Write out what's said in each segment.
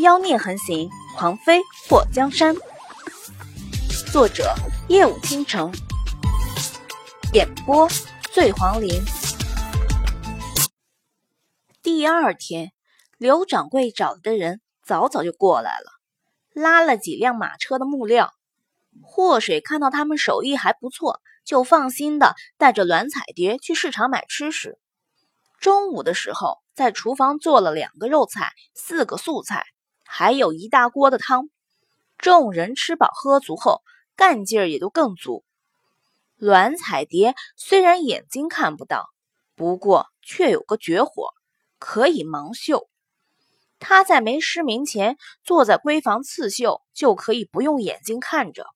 妖孽横行，狂飞破江山。作者：夜舞倾城，演播：醉黄林。第二天，刘掌柜找的人早早就过来了，拉了几辆马车的木料。祸水看到他们手艺还不错，就放心的带着栾彩蝶去市场买吃食。中午的时候，在厨房做了两个肉菜，四个素菜。还有一大锅的汤，众人吃饱喝足后，干劲儿也就更足。栾彩蝶虽然眼睛看不到，不过却有个绝活，可以盲绣。她在没失明前，坐在闺房刺绣，就可以不用眼睛看着，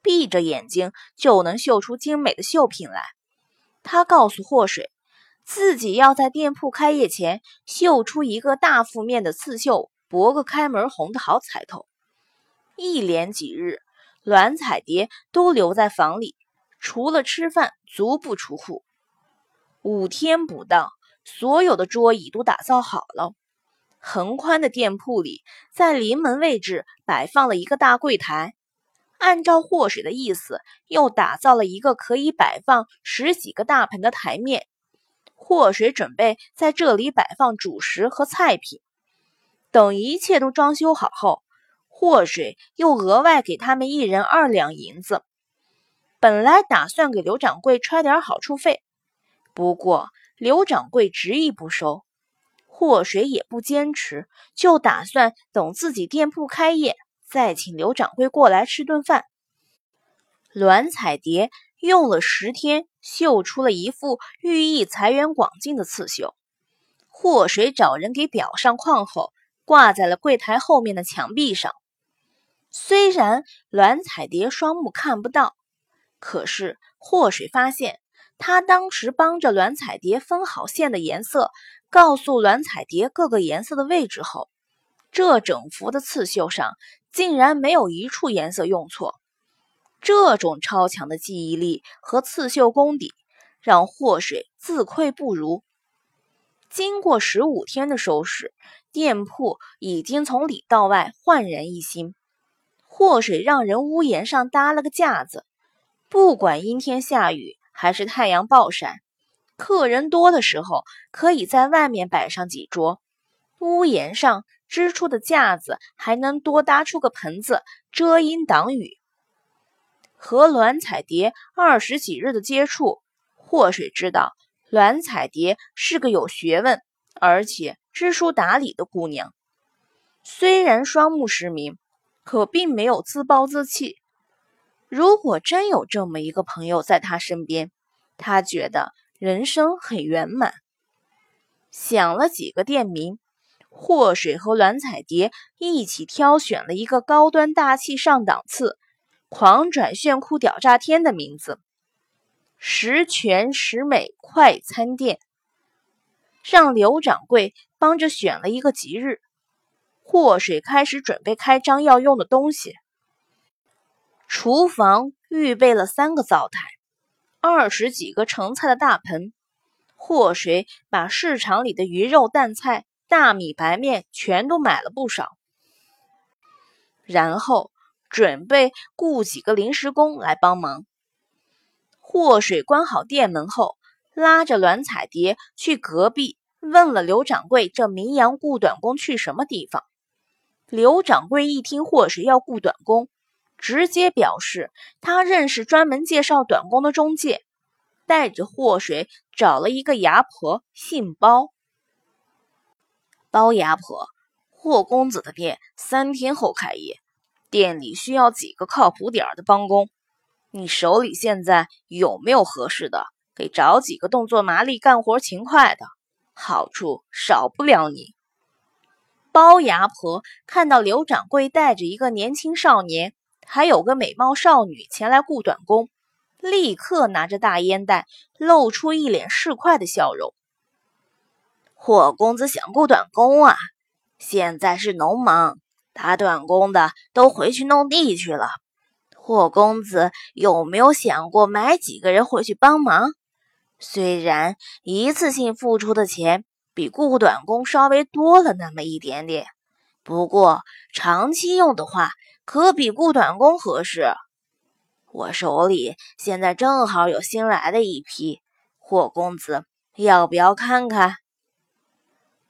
闭着眼睛就能绣出精美的绣品来。她告诉祸水，自己要在店铺开业前绣出一个大幅面的刺绣。博个开门红的好彩头。一连几日，栾彩蝶都留在房里，除了吃饭，足不出户。五天不到，所有的桌椅都打造好了。横宽的店铺里，在临门位置摆放了一个大柜台，按照祸水的意思，又打造了一个可以摆放十几个大盆的台面。祸水准备在这里摆放主食和菜品。等一切都装修好后，祸水又额外给他们一人二两银子。本来打算给刘掌柜揣点好处费，不过刘掌柜执意不收，祸水也不坚持，就打算等自己店铺开业再请刘掌柜过来吃顿饭。栾彩蝶用了十天绣出了一副寓意财源广进的刺绣，祸水找人给裱上框后。挂在了柜台后面的墙壁上。虽然栾彩蝶双目看不到，可是祸水发现，他当时帮着栾彩蝶分好线的颜色，告诉栾彩蝶各个颜色的位置后，这整幅的刺绣上竟然没有一处颜色用错。这种超强的记忆力和刺绣功底，让祸水自愧不如。经过十五天的收拾，店铺已经从里到外焕然一新。祸水让人屋檐上搭了个架子，不管阴天下雨还是太阳暴晒，客人多的时候可以在外面摆上几桌。屋檐上支出的架子还能多搭出个盆子，遮阴挡雨。和栾彩蝶二十几日的接触，祸水知道。栾彩蝶是个有学问，而且知书达理的姑娘。虽然双目失明，可并没有自暴自弃。如果真有这么一个朋友在她身边，她觉得人生很圆满。想了几个店名，祸水和栾彩蝶一起挑选了一个高端大气上档次、狂拽炫酷屌炸天的名字。十全十美快餐店，让刘掌柜帮着选了一个吉日。祸水开始准备开张要用的东西。厨房预备了三个灶台，二十几个盛菜的大盆。祸水把市场里的鱼肉、蛋菜、大米、白面全都买了不少，然后准备雇几个临时工来帮忙。祸水关好店门后，拉着栾彩蝶去隔壁问了刘掌柜：“这名扬雇短工去什么地方？”刘掌柜一听祸水要雇短工，直接表示他认识专门介绍短工的中介，带着祸水找了一个牙婆，姓包。包牙婆，霍公子的店三天后开业，店里需要几个靠谱点儿的帮工。你手里现在有没有合适的？给找几个动作麻利、干活勤快的，好处少不了你。包牙婆看到刘掌柜带着一个年轻少年，还有个美貌少女前来雇短工，立刻拿着大烟袋，露出一脸市侩的笑容。霍公子想雇短工啊？现在是农忙，打短工的都回去弄地去了。霍公子有没有想过买几个人回去帮忙？虽然一次性付出的钱比雇短工稍微多了那么一点点，不过长期用的话，可比雇短工合适。我手里现在正好有新来的一批，霍公子要不要看看？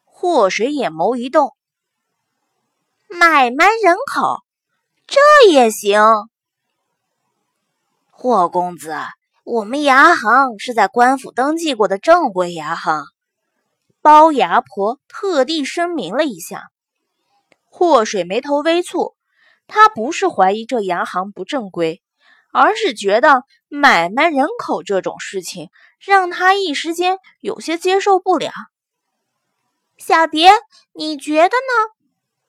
霍水眼眸一动，买卖人口，这也行。霍公子，我们牙行是在官府登记过的正规牙行。包牙婆特地声明了一下。霍水眉头微蹙，他不是怀疑这牙行不正规，而是觉得买卖人口这种事情让他一时间有些接受不了。小蝶，你觉得呢？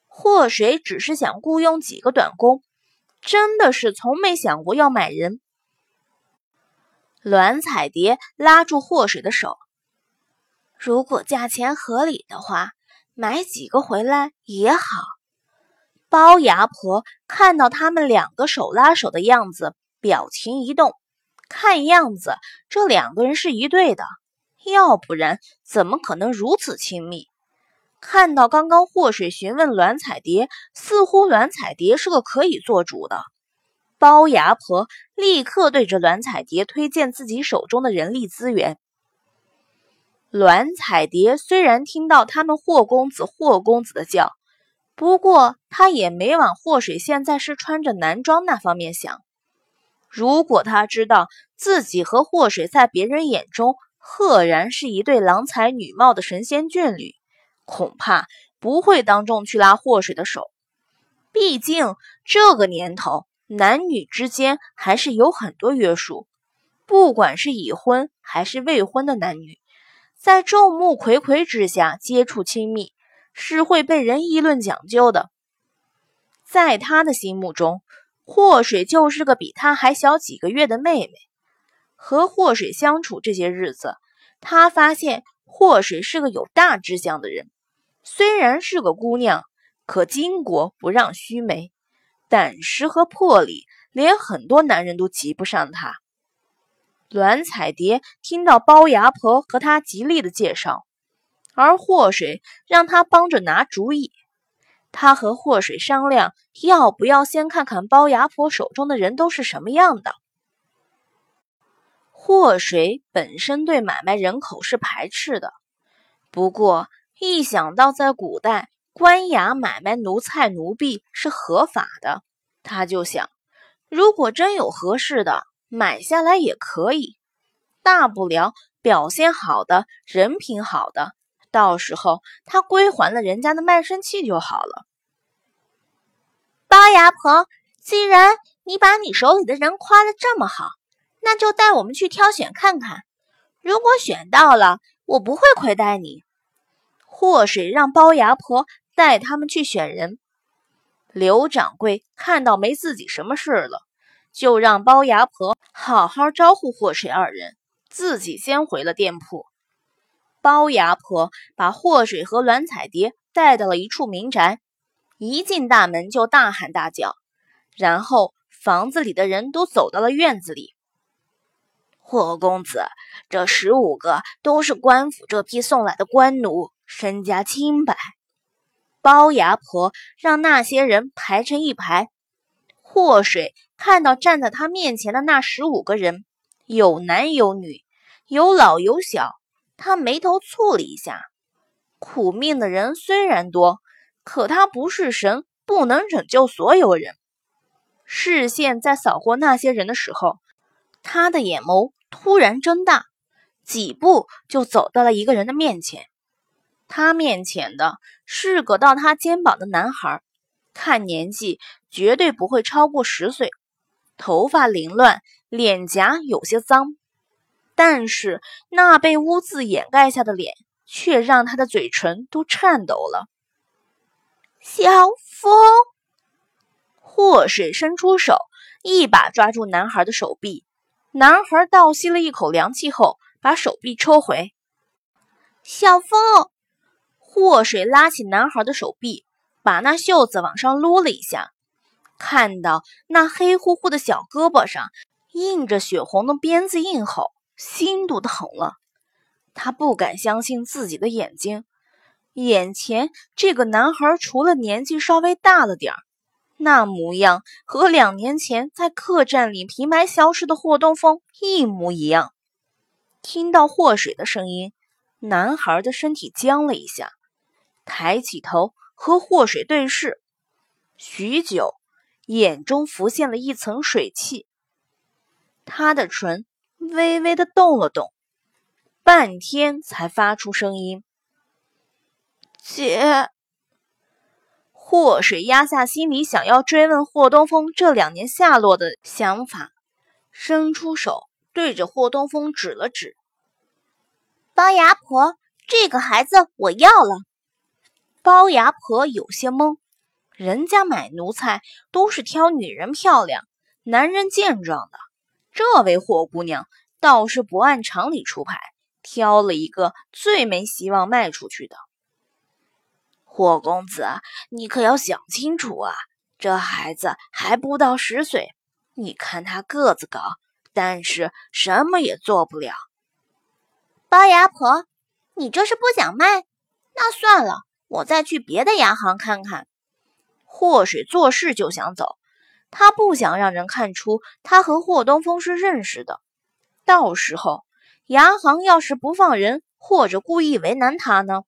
霍水只是想雇佣几个短工，真的是从没想过要买人。栾彩蝶拉住霍水的手：“如果价钱合理的话，买几个回来也好。”包牙婆看到他们两个手拉手的样子，表情一动，看样子这两个人是一对的，要不然怎么可能如此亲密？看到刚刚祸水询问栾彩蝶，似乎栾彩蝶是个可以做主的。包牙婆立刻对着栾彩蝶推荐自己手中的人力资源。栾彩蝶虽然听到他们霍公子、霍公子的叫，不过他也没往霍水现在是穿着男装那方面想。如果他知道自己和霍水在别人眼中赫然是一对郎才女貌的神仙眷侣，恐怕不会当众去拉霍水的手。毕竟这个年头。男女之间还是有很多约束，不管是已婚还是未婚的男女，在众目睽睽之下接触亲密，是会被人议论讲究的。在他的心目中，祸水就是个比他还小几个月的妹妹。和祸水相处这些日子，他发现祸水是个有大志向的人。虽然是个姑娘，可巾帼不让须眉。胆识和魄力，连很多男人都及不上他。栾彩蝶听到包牙婆和他极力的介绍，而祸水让他帮着拿主意。他和祸水商量，要不要先看看包牙婆手中的人都是什么样的。祸水本身对买卖人口是排斥的，不过一想到在古代，官衙买卖奴才奴婢是合法的，他就想，如果真有合适的，买下来也可以。大不了表现好的人品好的，到时候他归还了人家的卖身契就好了。包牙婆，既然你把你手里的人夸得这么好，那就带我们去挑选看看。如果选到了，我不会亏待你。祸水让包牙婆。带他们去选人。刘掌柜看到没自己什么事了，就让包牙婆好好招呼霍水二人，自己先回了店铺。包牙婆把霍水和栾彩蝶带到了一处民宅，一进大门就大喊大叫，然后房子里的人都走到了院子里。霍公子，这十五个都是官府这批送来的官奴，身家清白。包牙婆让那些人排成一排。祸水看到站在他面前的那十五个人，有男有女，有老有小，他眉头蹙了一下。苦命的人虽然多，可他不是神，不能拯救所有人。视线在扫过那些人的时候，他的眼眸突然睁大，几步就走到了一个人的面前。他面前的是个到他肩膀的男孩，看年纪绝对不会超过十岁，头发凌乱，脸颊有些脏，但是那被污渍掩盖下的脸却让他的嘴唇都颤抖了。小风，祸水伸出手，一把抓住男孩的手臂，男孩倒吸了一口凉气后，把手臂抽回。小风。祸水拉起男孩的手臂，把那袖子往上撸了一下，看到那黑乎乎的小胳膊上印着血红的鞭子印后，心都疼了。他不敢相信自己的眼睛，眼前这个男孩除了年纪稍微大了点儿，那模样和两年前在客栈里平白消失的霍东风一模一样。听到霍水的声音，男孩的身体僵了一下，抬起头和霍水对视，许久，眼中浮现了一层水汽。他的唇微微的动了动，半天才发出声音：“姐。”霍水压下心里想要追问霍东风这两年下落的想法，伸出手对着霍东风指了指：“包牙婆，这个孩子我要了。”包牙婆有些懵，人家买奴才都是挑女人漂亮、男人健壮的。这位霍姑娘倒是不按常理出牌，挑了一个最没希望卖出去的。霍公子，你可要想清楚啊！这孩子还不到十岁，你看他个子高，但是什么也做不了。包牙婆，你这是不想卖？那算了，我再去别的牙行看看。霍水做事就想走。他不想让人看出他和霍东风是认识的，到时候牙行要是不放人，或者故意为难他呢？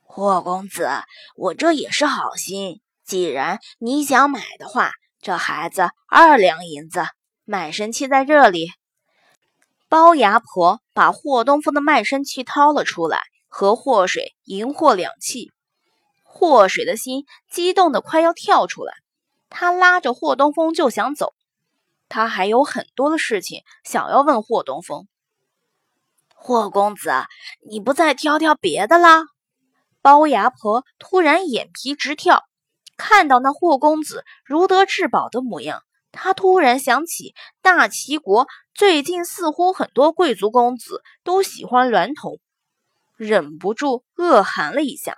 霍公子，我这也是好心，既然你想买的话，这孩子二两银子，卖身契在这里。包牙婆把霍东风的卖身契掏了出来，和霍水银货两讫。霍水的心激动的快要跳出来。他拉着霍东风就想走，他还有很多的事情想要问霍东风。霍公子，你不再挑挑别的啦？包牙婆突然眼皮直跳，看到那霍公子如得至宝的模样，她突然想起大齐国最近似乎很多贵族公子都喜欢娈童，忍不住恶寒了一下。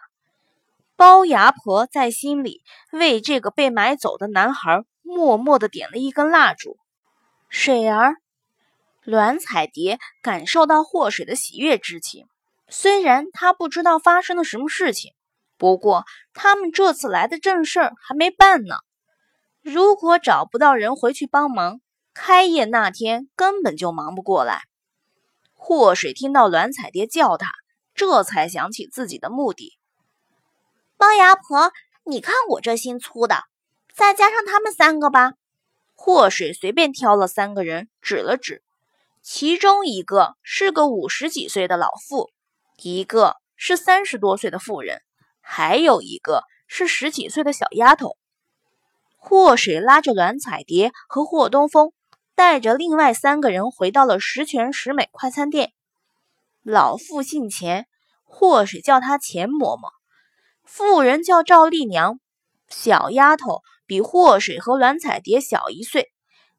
包牙婆在心里为这个被买走的男孩默默的点了一根蜡烛。水儿、栾彩蝶感受到祸水的喜悦之情，虽然她不知道发生了什么事情，不过他们这次来的正事儿还没办呢。如果找不到人回去帮忙，开业那天根本就忙不过来。祸水听到栾彩蝶叫他，这才想起自己的目的。包牙婆，你看我这心粗的，再加上他们三个吧。祸水随便挑了三个人，指了指，其中一个是个五十几岁的老妇，一个是三十多岁的妇人，还有一个是十几岁的小丫头。祸水拉着栾彩蝶和霍东风，带着另外三个人回到了十全十美快餐店。老妇姓钱，祸水叫她钱嬷嬷。妇人叫赵丽娘，小丫头比祸水和栾彩蝶小一岁，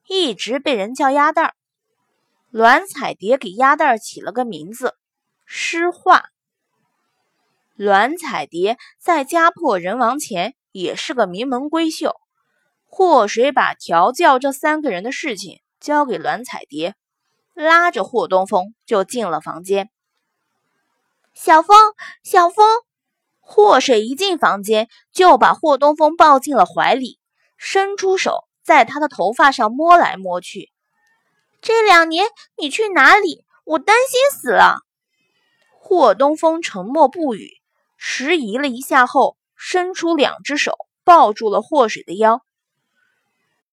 一直被人叫鸭蛋儿。栾彩蝶给鸭蛋儿起了个名字诗画。栾彩蝶在家破人亡前也是个名门闺秀。祸水把调教这三个人的事情交给栾彩蝶，拉着霍东风就进了房间。小风，小风。霍水一进房间，就把霍东风抱进了怀里，伸出手在他的头发上摸来摸去。这两年你去哪里？我担心死了。霍东风沉默不语，迟疑了一下后，伸出两只手抱住了霍水的腰。